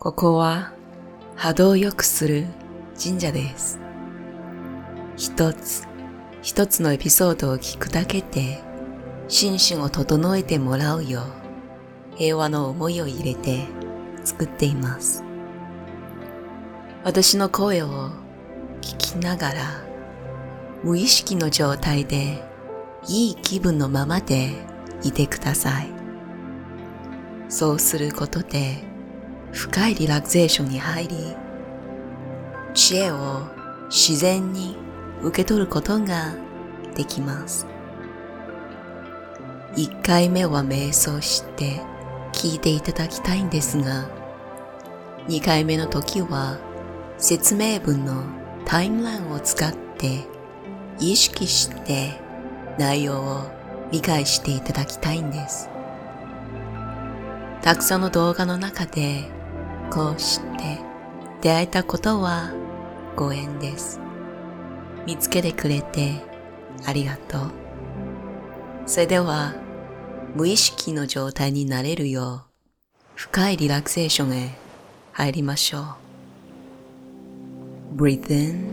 ここは波動を良くする神社です。一つ一つのエピソードを聞くだけで心身を整えてもらうよう平和の思いを入れて作っています。私の声を聞きながら無意識の状態でいい気分のままでいてください。そうすることで深いリラクゼーションに入り、知恵を自然に受け取ることができます。1回目は瞑想して聞いていただきたいんですが、2回目の時は説明文のタイムラインを使って意識して内容を理解していただきたいんです。たくさんの動画の中でこうして出会えたことはご縁です。見つけてくれてありがとう。それでは無意識の状態になれるよう深いリラクゼーションへ入りましょう。Breathe in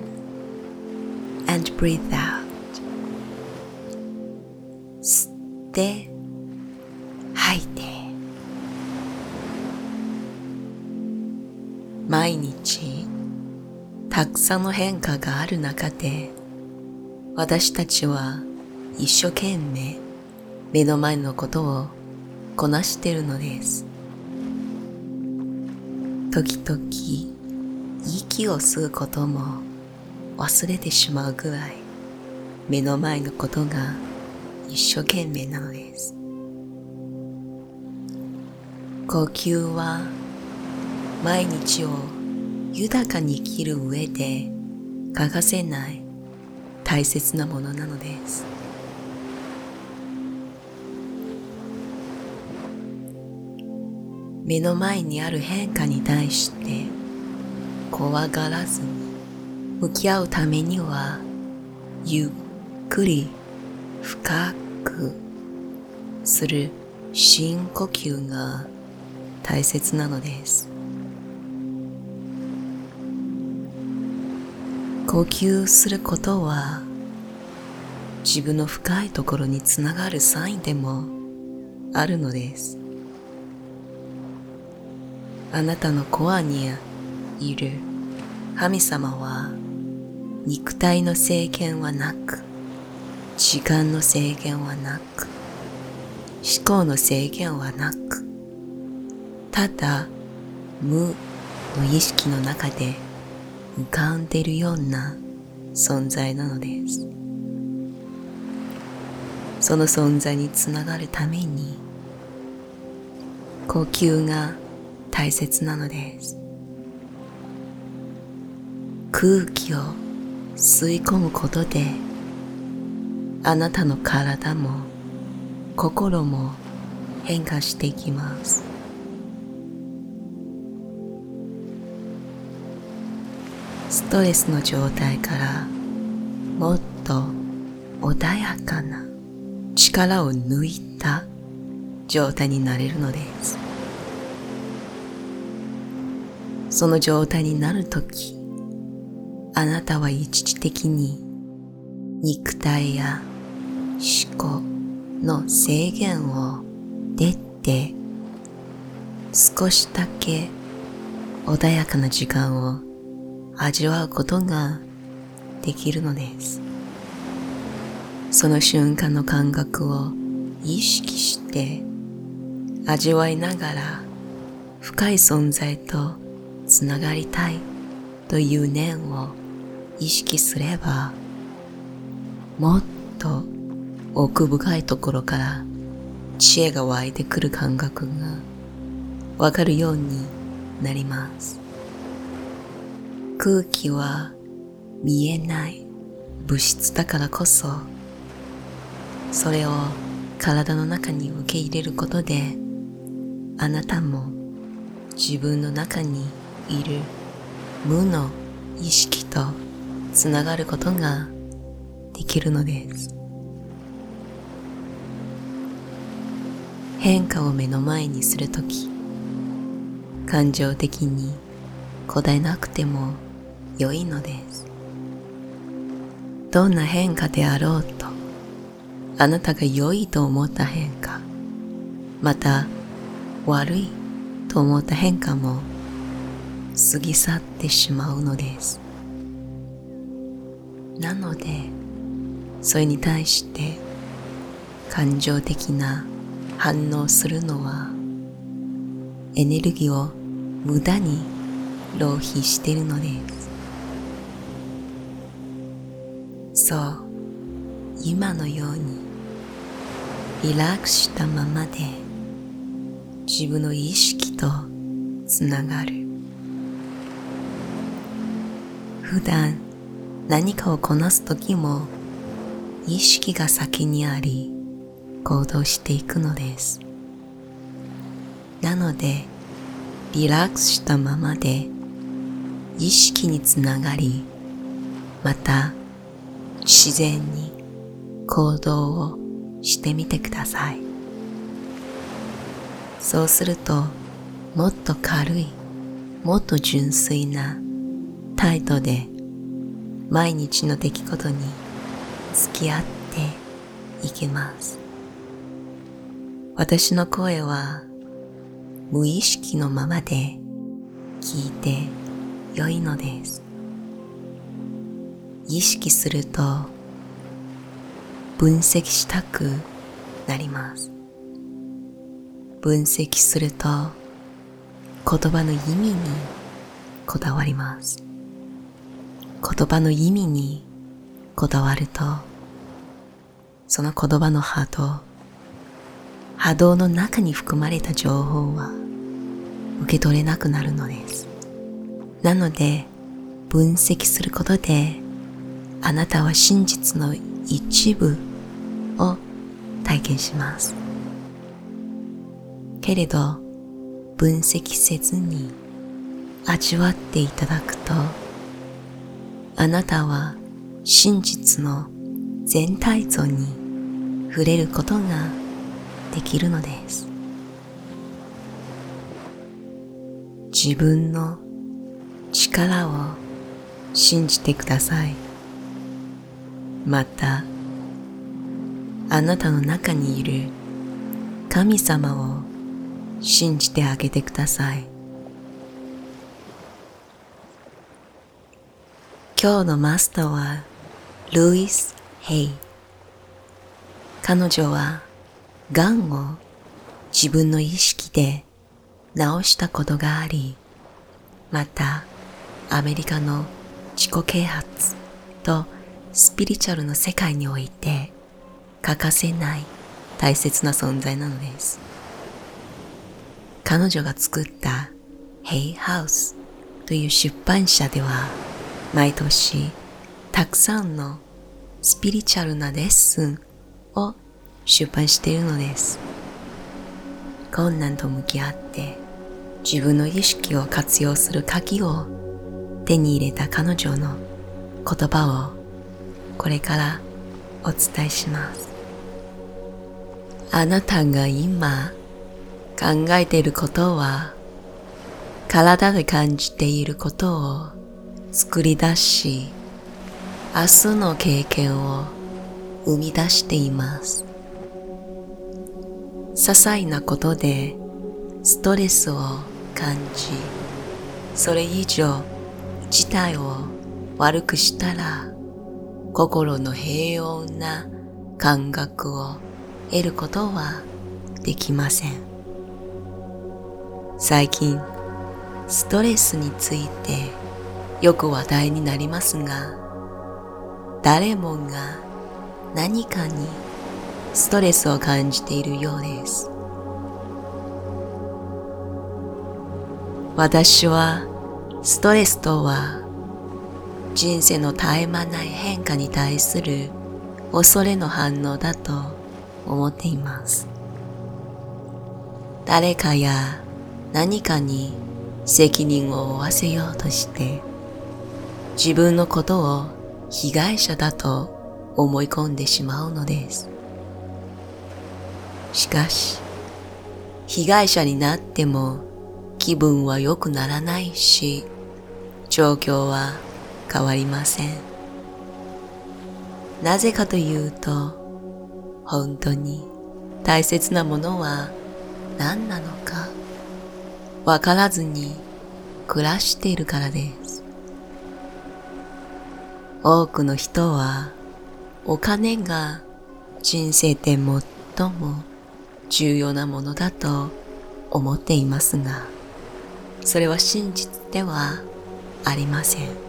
and breathe out. 吸って毎日たくさんの変化がある中で私たちは一生懸命目の前のことをこなしているのです。時々息を吸うことも忘れてしまうぐらい目の前のことが一生懸命なのです。呼吸は毎日を豊かに生きる上で欠かせない大切なものなのです。目の前にある変化に対して怖がらずに向き合うためにはゆっくり深くする深呼吸が大切なのです。呼吸することは自分の深いところにつながるサインでもあるのです。あなたのコアにいる神様は肉体の制限はなく時間の制限はなく思考の制限はなくただ無の意識の中で浮かんでいるような存在なのです。その存在につながるために呼吸が大切なのです。空気を吸い込むことであなたの体も心も変化していきます。ストレスの状態からもっと穏やかな力を抜いた状態になれるのです。その状態になるとき、あなたは一時的に肉体や思考の制限を出て少しだけ穏やかな時間を味わうことができるのです。その瞬間の感覚を意識して味わいながら深い存在とつながりたいという念を意識すればもっと奥深いところから知恵が湧いてくる感覚がわかるようになります。空気は見えない物質だからこそそれを体の中に受け入れることであなたも自分の中にいる無の意識とつながることができるのです。変化を目の前にするとき感情的に答えなくても良いのです。どんな変化であろうと、あなたが良いと思った変化、また悪いと思った変化も過ぎ去ってしまうのです。なので、それに対して感情的な反応するのはエネルギーを無駄に浪費しているのです。そう、今のようにリラックスしたままで自分の意識とつながる。普段何かをこなすときも意識が先にあり行動していくのです。なのでリラックスしたままで意識につながりまた自然に行動をしてみてください。そうするともっと軽いもっと純粋な態度で毎日の出来事に付き合っていけます。私の声は無意識のままで聞いて良いのです。意識すると分析したくなります。分析すると言葉の意味にこだわります。言葉の意味にこだわると、その言葉の波動、波動の中に含まれた情報は受け取れなくなるのです。なので、分析することで、あなたは真実の一部を体験します。けれど、分析せずに味わっていただくと、あなたは真実の全体像に触れることができるのです。自分の力を信じてください。また、あなたの中にいる神様を信じてあげてください。今日のマスターはルイス・ヘイ。彼女は癌を自分の意識で治したことがあり、またアメリカの自己啓発とスピリチュアルの世界において欠かせない大切な存在なのです。彼女が作ったヘイハウスという出版社では毎年たくさんのスピリチュアルなレッスンを出版しているのです。困難と向き合って自分の意識を活用する鍵を手に入れた彼女の言葉をこれからお伝えします。あなたが今考えていることは体で感じていることを作り出し、明日の経験を生み出しています。些細なことでストレスを感じ、それ以上事態を悪くしたら心の平穏な感覚を得ることはできません。最近、ストレスについてよく話題になりますが、誰もが何かにストレスを感じているようです。私はストレスとは人生の絶え間ない変化に対する恐れの反応だと思っています。誰かや何かに責任を負わせようとして自分のことを被害者だと思い込んでしまうのです。しかし、被害者になっても気分は良くならないし、状況は変わりません。なぜかというと、本当に大切なものは何なのかわからずに暮らしているからです。多くの人はお金が人生で最も重要なものだと思っていますが、それは真実ではありません。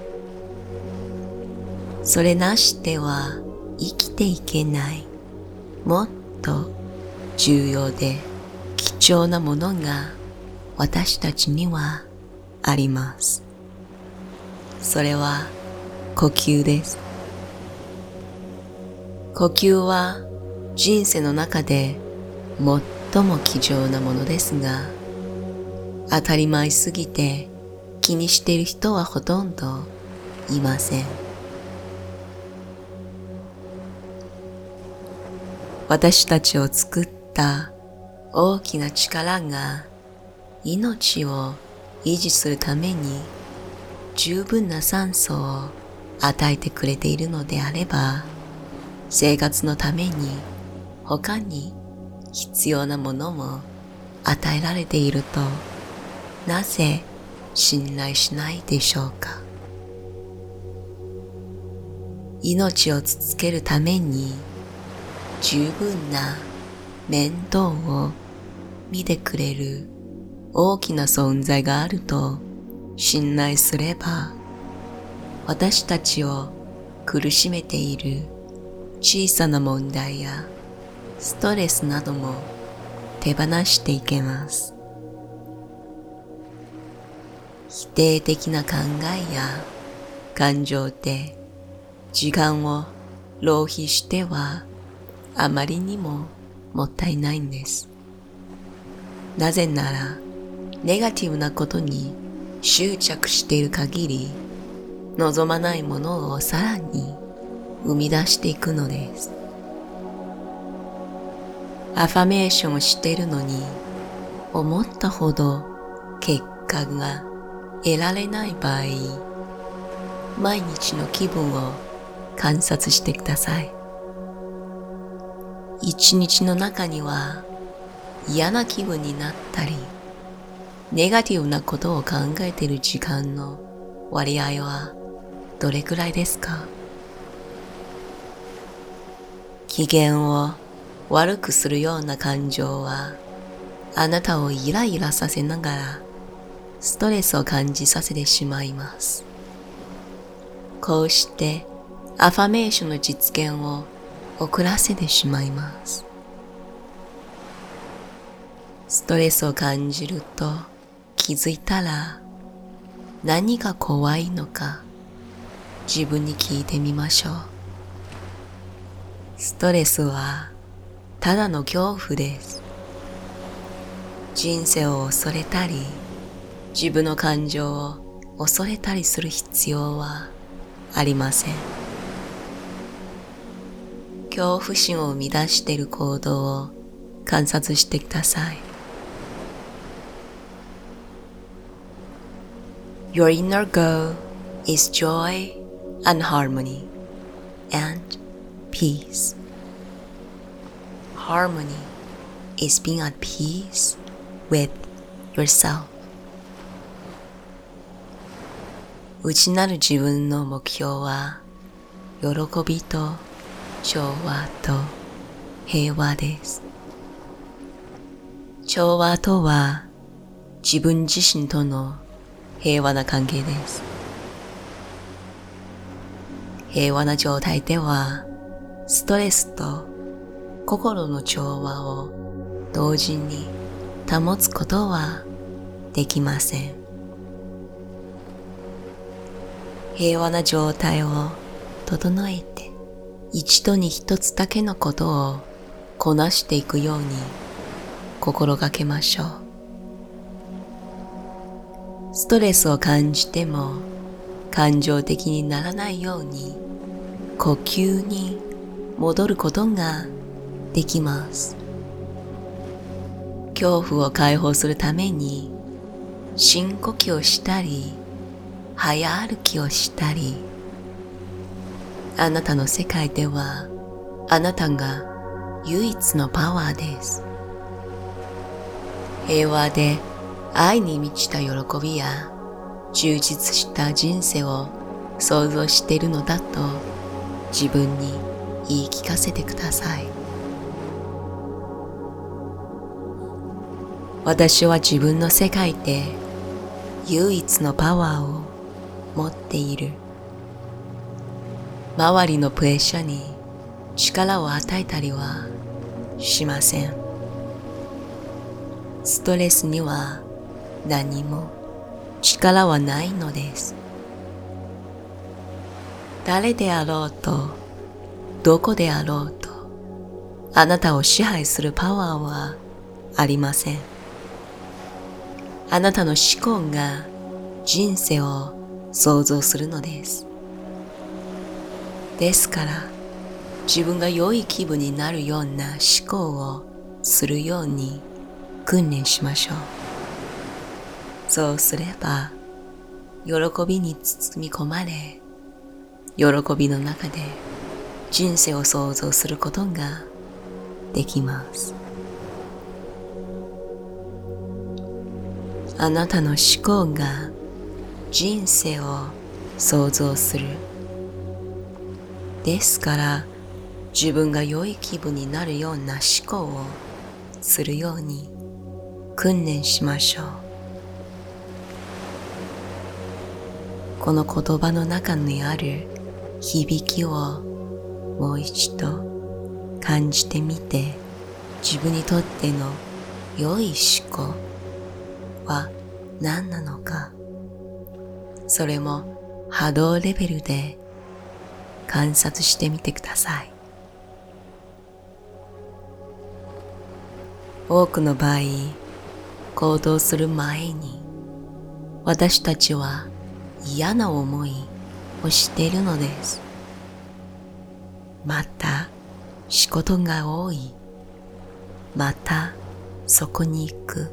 それなしでは生きていけないもっと重要で貴重なものが私たちにはあります。それは呼吸です。呼吸は人生の中で最も貴重なものですが、当たり前すぎて気にしている人はほとんどいません。私たちを作った大きな力が命を維持するために十分な酸素を与えてくれているのであれば生活のために他に必要なものも与えられているとなぜ信頼しないでしょうか？命を続けるために十分な面倒を見てくれる大きな存在があると信頼すれば私たちを苦しめている小さな問題やストレスなども手放していけます。否定的な考えや感情で時間を浪費してはあまりにももったいないんです。なぜならネガティブなことに執着している限り望まないものをさらに生み出していくのです。アファメーションをしているのに思ったほど結果が得られない場合、毎日の気分を観察してください。一日の中には嫌な気分になったり、ネガティブなことを考えている時間の割合はどれくらいですか？機嫌を悪くするような感情はあなたをイライラさせながらストレスを感じさせてしまいます。こうしてアファメーションの実現を遅らせてしまいます。ストレスを感じると気づいたら何が怖いのか自分に聞いてみましょう。ストレスはただの恐怖です。人生を恐れたり自分の感情を恐れたりする必要はありません。恐怖心を生み出している行動を観察してください。Your inner goal is joy and harmony and peace. Harmony is being at peace with yourself. 内なる自分の目標は喜びと調和と平和です。調和とは自分自身との平和な関係です。平和な状態ではストレスと心の調和を同時に保つことはできません。平和な状態を整えて一度に一つだけのことをこなしていくように心がけましょう。ストレスを感じても感情的にならないように呼吸に戻ることができます。恐怖を解放するために深呼吸をしたり早歩きをしたりあなたの世界ではあなたが唯一のパワーです。平和で愛に満ちた喜びや充実した人生を想像しているのだと自分に言い聞かせてください。私は自分の世界で唯一のパワーを持っている。周りのプレッシャーに力を与えたりはしません。ストレスには何も力はないのです。誰であろうとどこであろうとあなたを支配するパワーはありません。あなたの思考が人生を想像するのです。ですから自分が良い気分になるような思考をするように訓練しましょう。そうすれば喜びに包み込まれ喜びの中で人生を想像することができます。あなたの思考が人生を想像する。ですから自分が良い気分になるような思考をするように訓練しましょう。この言葉の中にある響きをもう一度感じてみて自分にとっての良い思考は何なのか。それも波動レベルで観察してみてください。多くの場合行動する前に私たちは嫌な思いをしているのです。また仕事が多い。またそこに行く。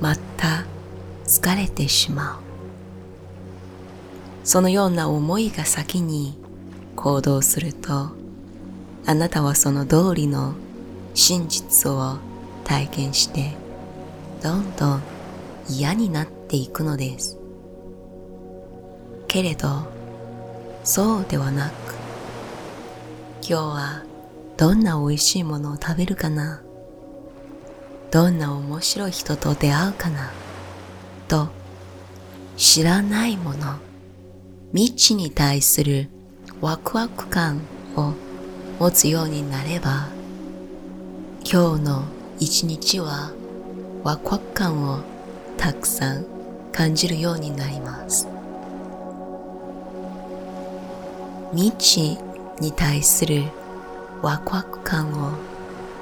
また疲れてしまう。そのような思いが先に行動するとあなたはその通りの真実を体験してどんどん嫌になっていくのです。けれどそうではなく今日はどんな美味しいものを食べるかなどんな面白い人と出会うかなと知らないもの未知に対するワクワク感を持つようになれば今日の一日はワクワク感をたくさん感じるようになります。未知に対するワクワク感を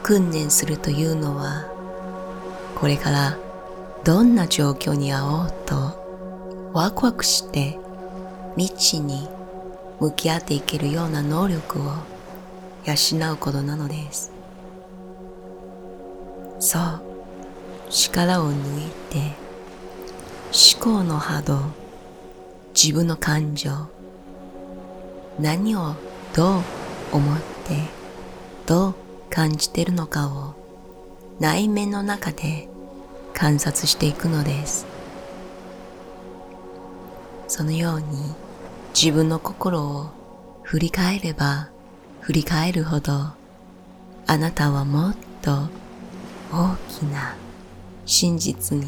訓練するというのはこれからどんな状況に会おうとワクワクして未知に向き合っていけるような能力を養うことなのです。そう力を抜いて思考の波動自分の感情何をどう思ってどう感じているのかを内面の中で観察していくのです。そのように自分の心を振り返れば振り返るほどあなたはもっと大きな真実に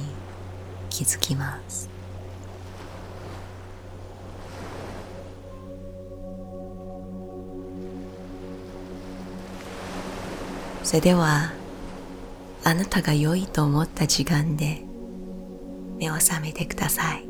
気づきます。それではあなたが良いと思った時間で目を覚めてください。